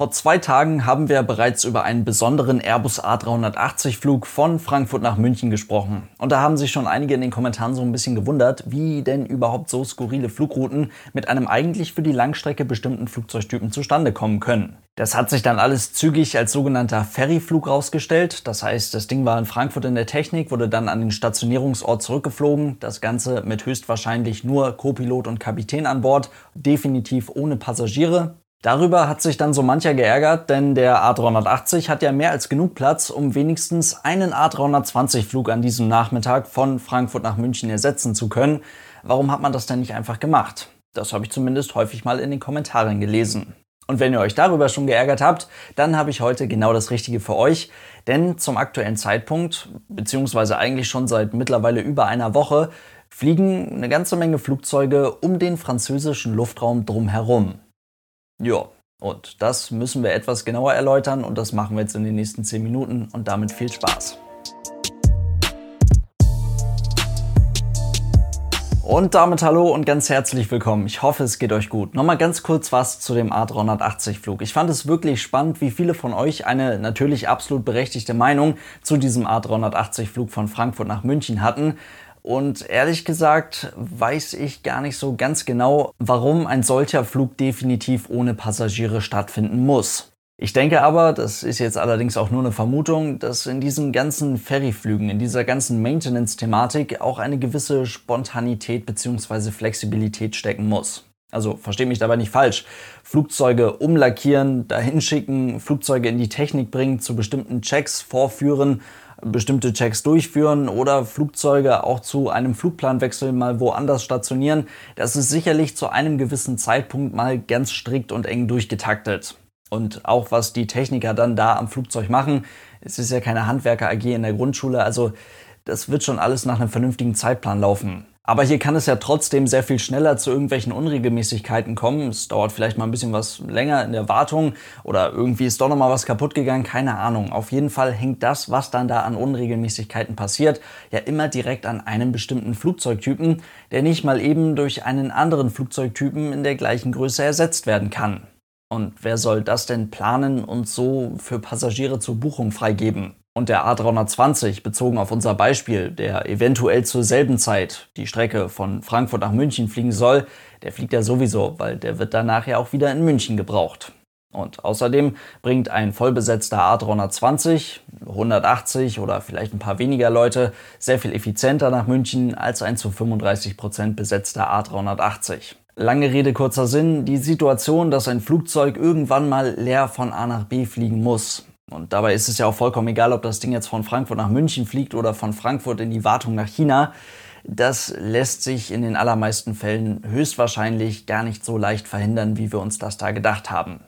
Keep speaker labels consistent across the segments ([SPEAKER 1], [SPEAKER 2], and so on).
[SPEAKER 1] Vor zwei Tagen haben wir bereits über einen besonderen Airbus A380-Flug von Frankfurt nach München gesprochen. Und da haben sich schon einige in den Kommentaren so ein bisschen gewundert, wie denn überhaupt so skurrile Flugrouten mit einem eigentlich für die Langstrecke bestimmten Flugzeugtypen zustande kommen können. Das hat sich dann alles zügig als sogenannter Ferryflug rausgestellt. Das heißt, das Ding war in Frankfurt in der Technik, wurde dann an den Stationierungsort zurückgeflogen. Das Ganze mit höchstwahrscheinlich nur Co-Pilot und Kapitän an Bord, definitiv ohne Passagiere. Darüber hat sich dann so mancher geärgert, denn der A380 hat ja mehr als genug Platz, um wenigstens einen A320-Flug an diesem Nachmittag von Frankfurt nach München ersetzen zu können. Warum hat man das denn nicht einfach gemacht? Das habe ich zumindest häufig mal in den Kommentaren gelesen. Und wenn ihr euch darüber schon geärgert habt, dann habe ich heute genau das Richtige für euch. Denn zum aktuellen Zeitpunkt, beziehungsweise eigentlich schon seit mittlerweile über einer Woche, fliegen eine ganze Menge Flugzeuge um den französischen Luftraum drumherum. Ja, und das müssen wir etwas genauer erläutern und das machen wir jetzt in den nächsten 10 Minuten und damit viel Spaß. Und damit hallo und ganz herzlich willkommen. Ich hoffe, es geht euch gut. Nochmal ganz kurz was zu dem A380-Flug. Ich fand es wirklich spannend, wie viele von euch eine natürlich absolut berechtigte Meinung zu diesem A380-Flug von Frankfurt nach München hatten. Und ehrlich gesagt weiß ich gar nicht so ganz genau, warum ein solcher Flug definitiv ohne Passagiere stattfinden muss. Ich denke aber, das ist jetzt allerdings auch nur eine Vermutung, dass in diesen ganzen Ferryflügen, in dieser ganzen Maintenance-Thematik auch eine gewisse Spontanität bzw. Flexibilität stecken muss. Also versteht mich dabei nicht falsch. Flugzeuge umlackieren, dahin schicken, Flugzeuge in die Technik bringen, zu bestimmten Checks vorführen bestimmte Checks durchführen oder Flugzeuge auch zu einem Flugplanwechsel mal woanders stationieren. Das ist sicherlich zu einem gewissen Zeitpunkt mal ganz strikt und eng durchgetaktet. Und auch was die Techniker dann da am Flugzeug machen, es ist ja keine Handwerker AG in der Grundschule, also das wird schon alles nach einem vernünftigen Zeitplan laufen. Aber hier kann es ja trotzdem sehr viel schneller zu irgendwelchen Unregelmäßigkeiten kommen. Es dauert vielleicht mal ein bisschen was länger in der Wartung oder irgendwie ist doch noch mal was kaputt gegangen, keine Ahnung. Auf jeden Fall hängt das, was dann da an Unregelmäßigkeiten passiert, ja immer direkt an einem bestimmten Flugzeugtypen, der nicht mal eben durch einen anderen Flugzeugtypen in der gleichen Größe ersetzt werden kann. Und wer soll das denn planen und so für Passagiere zur Buchung freigeben? Und der A320, bezogen auf unser Beispiel, der eventuell zur selben Zeit die Strecke von Frankfurt nach München fliegen soll, der fliegt ja sowieso, weil der wird danach ja auch wieder in München gebraucht. Und außerdem bringt ein vollbesetzter A320, 180 oder vielleicht ein paar weniger Leute, sehr viel effizienter nach München als ein zu 35 Prozent besetzter A380. Lange Rede, kurzer Sinn, die Situation, dass ein Flugzeug irgendwann mal leer von A nach B fliegen muss, und dabei ist es ja auch vollkommen egal, ob das Ding jetzt von Frankfurt nach München fliegt oder von Frankfurt in die Wartung nach China. Das lässt sich in den allermeisten Fällen höchstwahrscheinlich gar nicht so leicht verhindern, wie wir uns das da gedacht haben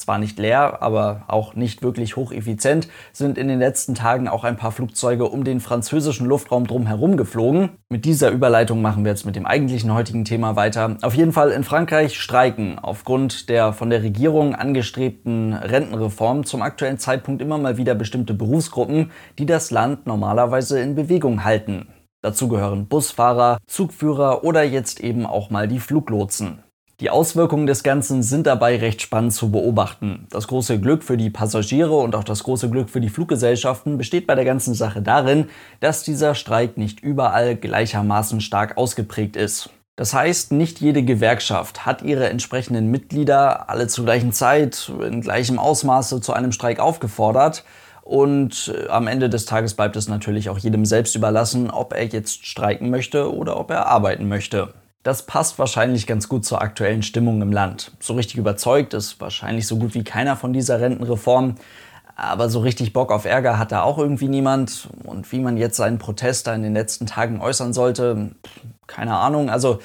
[SPEAKER 1] zwar nicht leer, aber auch nicht wirklich hocheffizient, sind in den letzten Tagen auch ein paar Flugzeuge um den französischen Luftraum drumherum geflogen. Mit dieser Überleitung machen wir jetzt mit dem eigentlichen heutigen Thema weiter. Auf jeden Fall in Frankreich streiken aufgrund der von der Regierung angestrebten Rentenreform zum aktuellen Zeitpunkt immer mal wieder bestimmte Berufsgruppen, die das Land normalerweise in Bewegung halten. Dazu gehören Busfahrer, Zugführer oder jetzt eben auch mal die Fluglotsen. Die Auswirkungen des Ganzen sind dabei recht spannend zu beobachten. Das große Glück für die Passagiere und auch das große Glück für die Fluggesellschaften besteht bei der ganzen Sache darin, dass dieser Streik nicht überall gleichermaßen stark ausgeprägt ist. Das heißt, nicht jede Gewerkschaft hat ihre entsprechenden Mitglieder alle zur gleichen Zeit in gleichem Ausmaße zu einem Streik aufgefordert. Und äh, am Ende des Tages bleibt es natürlich auch jedem selbst überlassen, ob er jetzt streiken möchte oder ob er arbeiten möchte. Das passt wahrscheinlich ganz gut zur aktuellen Stimmung im Land. So richtig überzeugt ist wahrscheinlich so gut wie keiner von dieser Rentenreform. Aber so richtig Bock auf Ärger hat da auch irgendwie niemand. Und wie man jetzt seinen Protest da in den letzten Tagen äußern sollte, keine Ahnung. Also,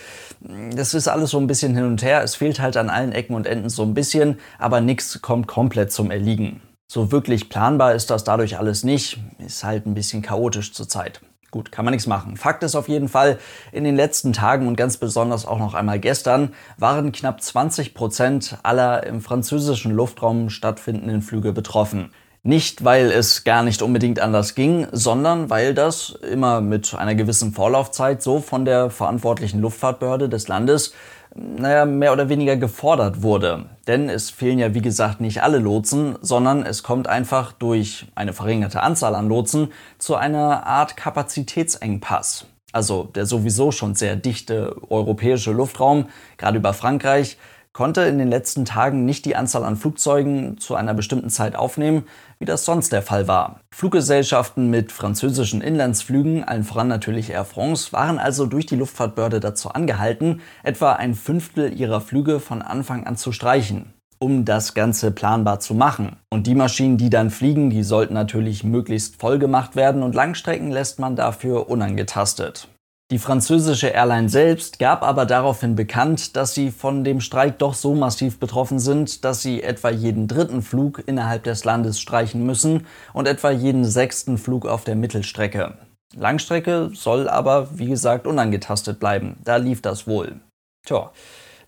[SPEAKER 1] das ist alles so ein bisschen hin und her. Es fehlt halt an allen Ecken und Enden so ein bisschen, aber nichts kommt komplett zum Erliegen. So wirklich planbar ist das dadurch alles nicht. Ist halt ein bisschen chaotisch zurzeit. Gut, kann man nichts machen. Fakt ist auf jeden Fall, in den letzten Tagen und ganz besonders auch noch einmal gestern waren knapp 20 Prozent aller im französischen Luftraum stattfindenden Flüge betroffen. Nicht, weil es gar nicht unbedingt anders ging, sondern weil das immer mit einer gewissen Vorlaufzeit so von der verantwortlichen Luftfahrtbehörde des Landes naja, mehr oder weniger gefordert wurde. Denn es fehlen ja, wie gesagt, nicht alle Lotsen, sondern es kommt einfach durch eine verringerte Anzahl an Lotsen zu einer Art Kapazitätsengpass. Also der sowieso schon sehr dichte europäische Luftraum, gerade über Frankreich, konnte in den letzten Tagen nicht die Anzahl an Flugzeugen zu einer bestimmten Zeit aufnehmen, wie das sonst der Fall war. Fluggesellschaften mit französischen Inlandsflügen, allen voran natürlich Air France, waren also durch die Luftfahrtbehörde dazu angehalten, etwa ein Fünftel ihrer Flüge von Anfang an zu streichen um das Ganze planbar zu machen. Und die Maschinen, die dann fliegen, die sollten natürlich möglichst voll gemacht werden und Langstrecken lässt man dafür unangetastet. Die französische Airline selbst gab aber daraufhin bekannt, dass sie von dem Streik doch so massiv betroffen sind, dass sie etwa jeden dritten Flug innerhalb des Landes streichen müssen und etwa jeden sechsten Flug auf der Mittelstrecke. Langstrecke soll aber, wie gesagt, unangetastet bleiben. Da lief das wohl. Tja,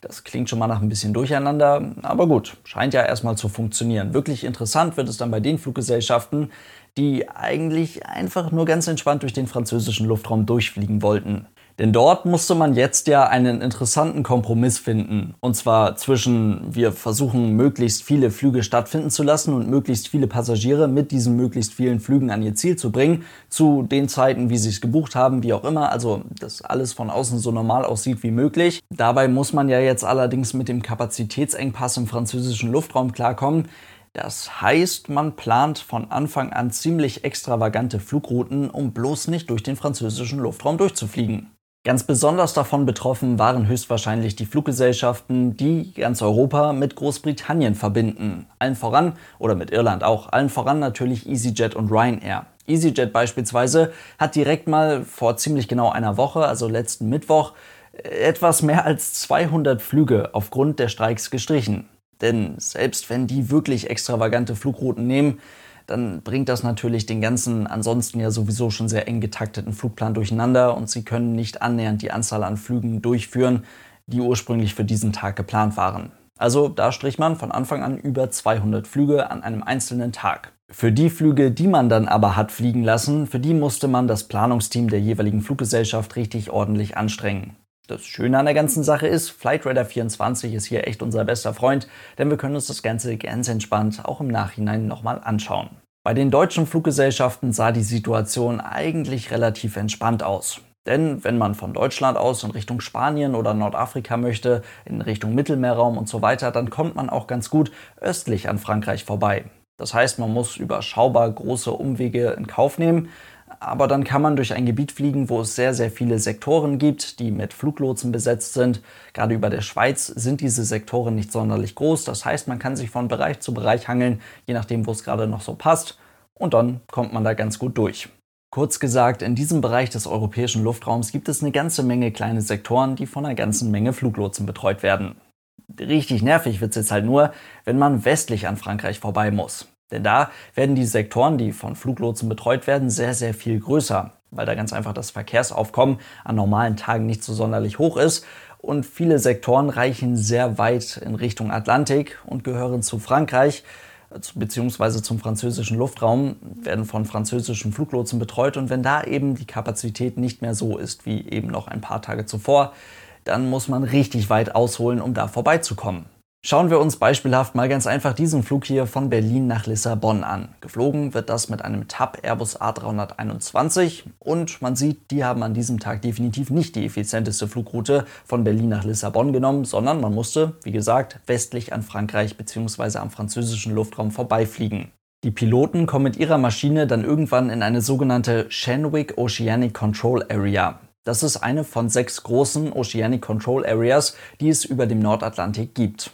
[SPEAKER 1] das klingt schon mal nach ein bisschen Durcheinander, aber gut, scheint ja erstmal zu funktionieren. Wirklich interessant wird es dann bei den Fluggesellschaften, die eigentlich einfach nur ganz entspannt durch den französischen Luftraum durchfliegen wollten. Denn dort musste man jetzt ja einen interessanten Kompromiss finden. Und zwar zwischen, wir versuchen möglichst viele Flüge stattfinden zu lassen und möglichst viele Passagiere mit diesen möglichst vielen Flügen an ihr Ziel zu bringen, zu den Zeiten, wie sie es gebucht haben, wie auch immer. Also, dass alles von außen so normal aussieht wie möglich. Dabei muss man ja jetzt allerdings mit dem Kapazitätsengpass im französischen Luftraum klarkommen. Das heißt, man plant von Anfang an ziemlich extravagante Flugrouten, um bloß nicht durch den französischen Luftraum durchzufliegen. Ganz besonders davon betroffen waren höchstwahrscheinlich die Fluggesellschaften, die ganz Europa mit Großbritannien verbinden. Allen voran, oder mit Irland auch, allen voran natürlich EasyJet und Ryanair. EasyJet beispielsweise hat direkt mal vor ziemlich genau einer Woche, also letzten Mittwoch, etwas mehr als 200 Flüge aufgrund der Streiks gestrichen. Denn selbst wenn die wirklich extravagante Flugrouten nehmen, dann bringt das natürlich den ganzen ansonsten ja sowieso schon sehr eng getakteten Flugplan durcheinander und sie können nicht annähernd die Anzahl an Flügen durchführen, die ursprünglich für diesen Tag geplant waren. Also da strich man von Anfang an über 200 Flüge an einem einzelnen Tag. Für die Flüge, die man dann aber hat fliegen lassen, für die musste man das Planungsteam der jeweiligen Fluggesellschaft richtig ordentlich anstrengen. Das Schöne an der ganzen Sache ist, Flightradar 24 ist hier echt unser bester Freund, denn wir können uns das Ganze ganz entspannt auch im Nachhinein nochmal anschauen. Bei den deutschen Fluggesellschaften sah die Situation eigentlich relativ entspannt aus. Denn wenn man von Deutschland aus in Richtung Spanien oder Nordafrika möchte, in Richtung Mittelmeerraum und so weiter, dann kommt man auch ganz gut östlich an Frankreich vorbei. Das heißt, man muss überschaubar große Umwege in Kauf nehmen, aber dann kann man durch ein Gebiet fliegen, wo es sehr, sehr viele Sektoren gibt, die mit Fluglotsen besetzt sind. Gerade über der Schweiz sind diese Sektoren nicht sonderlich groß. Das heißt, man kann sich von Bereich zu Bereich hangeln, je nachdem, wo es gerade noch so passt. Und dann kommt man da ganz gut durch. Kurz gesagt, in diesem Bereich des europäischen Luftraums gibt es eine ganze Menge kleine Sektoren, die von einer ganzen Menge Fluglotsen betreut werden. Richtig nervig wird es jetzt halt nur, wenn man westlich an Frankreich vorbei muss. Denn da werden die Sektoren, die von Fluglotsen betreut werden, sehr, sehr viel größer, weil da ganz einfach das Verkehrsaufkommen an normalen Tagen nicht so sonderlich hoch ist. Und viele Sektoren reichen sehr weit in Richtung Atlantik und gehören zu Frankreich beziehungsweise zum französischen Luftraum, werden von französischen Fluglotsen betreut. Und wenn da eben die Kapazität nicht mehr so ist wie eben noch ein paar Tage zuvor, dann muss man richtig weit ausholen, um da vorbeizukommen. Schauen wir uns beispielhaft mal ganz einfach diesen Flug hier von Berlin nach Lissabon an. Geflogen wird das mit einem TAP Airbus A321 und man sieht, die haben an diesem Tag definitiv nicht die effizienteste Flugroute von Berlin nach Lissabon genommen, sondern man musste, wie gesagt, westlich an Frankreich bzw. am französischen Luftraum vorbeifliegen. Die Piloten kommen mit ihrer Maschine dann irgendwann in eine sogenannte Shenwick Oceanic Control Area. Das ist eine von sechs großen Oceanic Control Areas, die es über dem Nordatlantik gibt.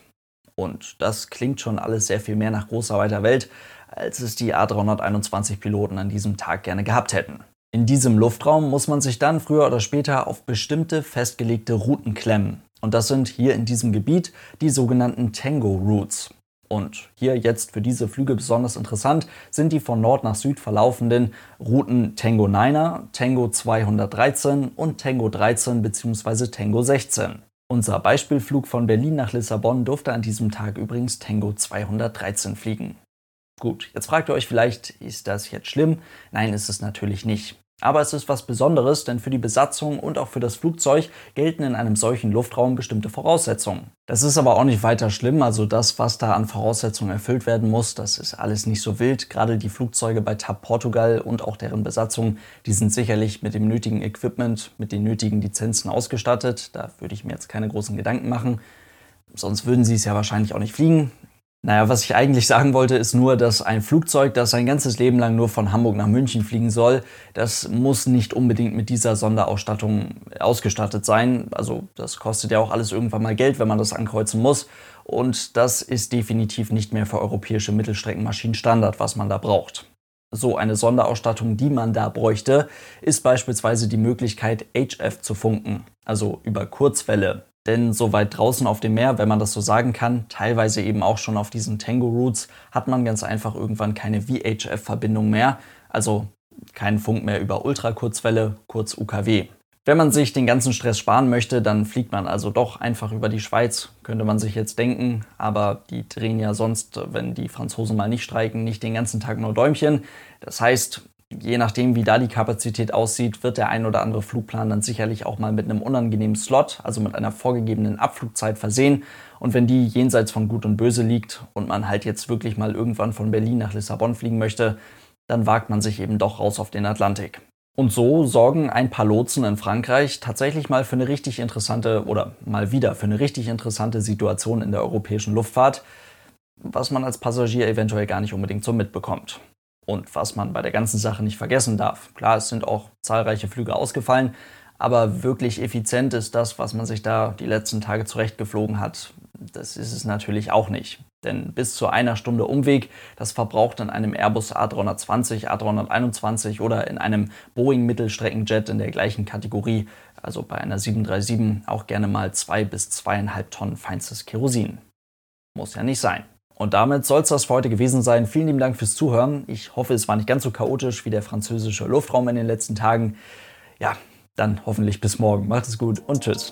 [SPEAKER 1] Und das klingt schon alles sehr viel mehr nach großer weiter Welt, als es die A321 Piloten an diesem Tag gerne gehabt hätten. In diesem Luftraum muss man sich dann früher oder später auf bestimmte festgelegte Routen klemmen. Und das sind hier in diesem Gebiet die sogenannten Tango Routes. Und hier jetzt für diese Flüge besonders interessant sind die von Nord nach Süd verlaufenden Routen Tango 9er, Tango 213 und Tango 13 bzw. Tango 16. Unser Beispielflug von Berlin nach Lissabon durfte an diesem Tag übrigens Tango 213 fliegen. Gut, jetzt fragt ihr euch vielleicht, ist das jetzt schlimm? Nein, ist es natürlich nicht. Aber es ist was Besonderes, denn für die Besatzung und auch für das Flugzeug gelten in einem solchen Luftraum bestimmte Voraussetzungen. Das ist aber auch nicht weiter schlimm, also das, was da an Voraussetzungen erfüllt werden muss, das ist alles nicht so wild. Gerade die Flugzeuge bei TAP Portugal und auch deren Besatzung, die sind sicherlich mit dem nötigen Equipment, mit den nötigen Lizenzen ausgestattet. Da würde ich mir jetzt keine großen Gedanken machen. Sonst würden sie es ja wahrscheinlich auch nicht fliegen. Naja, was ich eigentlich sagen wollte, ist nur, dass ein Flugzeug, das sein ganzes Leben lang nur von Hamburg nach München fliegen soll, das muss nicht unbedingt mit dieser Sonderausstattung ausgestattet sein. Also das kostet ja auch alles irgendwann mal Geld, wenn man das ankreuzen muss. Und das ist definitiv nicht mehr für europäische Mittelstreckenmaschinen Standard, was man da braucht. So eine Sonderausstattung, die man da bräuchte, ist beispielsweise die Möglichkeit, HF zu funken, also über Kurzwelle. Denn so weit draußen auf dem Meer, wenn man das so sagen kann, teilweise eben auch schon auf diesen Tango-Routes, hat man ganz einfach irgendwann keine VHF-Verbindung mehr, also keinen Funk mehr über Ultrakurzwelle, kurz UKW. Wenn man sich den ganzen Stress sparen möchte, dann fliegt man also doch einfach über die Schweiz, könnte man sich jetzt denken. Aber die drehen ja sonst, wenn die Franzosen mal nicht streiken, nicht den ganzen Tag nur Däumchen. Das heißt, je nachdem, wie da die Kapazität aussieht, wird der ein oder andere Flugplan dann sicherlich auch mal mit einem unangenehmen Slot, also mit einer vorgegebenen Abflugzeit versehen. Und wenn die jenseits von Gut und Böse liegt und man halt jetzt wirklich mal irgendwann von Berlin nach Lissabon fliegen möchte, dann wagt man sich eben doch raus auf den Atlantik. Und so sorgen ein paar Lotsen in Frankreich tatsächlich mal für eine richtig interessante oder mal wieder für eine richtig interessante Situation in der europäischen Luftfahrt, was man als Passagier eventuell gar nicht unbedingt so mitbekommt. Und was man bei der ganzen Sache nicht vergessen darf. Klar, es sind auch zahlreiche Flüge ausgefallen, aber wirklich effizient ist das, was man sich da die letzten Tage zurechtgeflogen hat. Das ist es natürlich auch nicht. Denn bis zu einer Stunde Umweg, das verbraucht in einem Airbus A320, A321 oder in einem Boeing Mittelstreckenjet in der gleichen Kategorie, also bei einer 737, auch gerne mal zwei bis zweieinhalb Tonnen feinstes Kerosin. Muss ja nicht sein. Und damit soll es das für heute gewesen sein. Vielen lieben Dank fürs Zuhören. Ich hoffe, es war nicht ganz so chaotisch wie der französische Luftraum in den letzten Tagen. Ja, dann hoffentlich bis morgen. Macht es gut und tschüss.